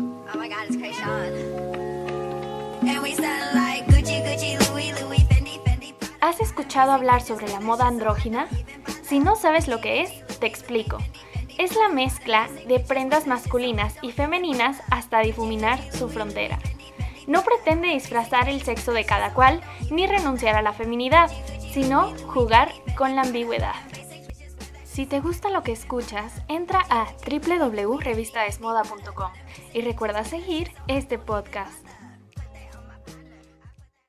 Oh my god. ¿Has escuchado hablar sobre la moda andrógina? Si no sabes lo que es, te explico. Es la mezcla de prendas masculinas y femeninas hasta difuminar su frontera. No pretende disfrazar el sexo de cada cual ni renunciar a la feminidad, sino jugar con la ambigüedad. Si te gusta lo que escuchas, entra a www.revistadesmoda.com y recuerda seguir este podcast.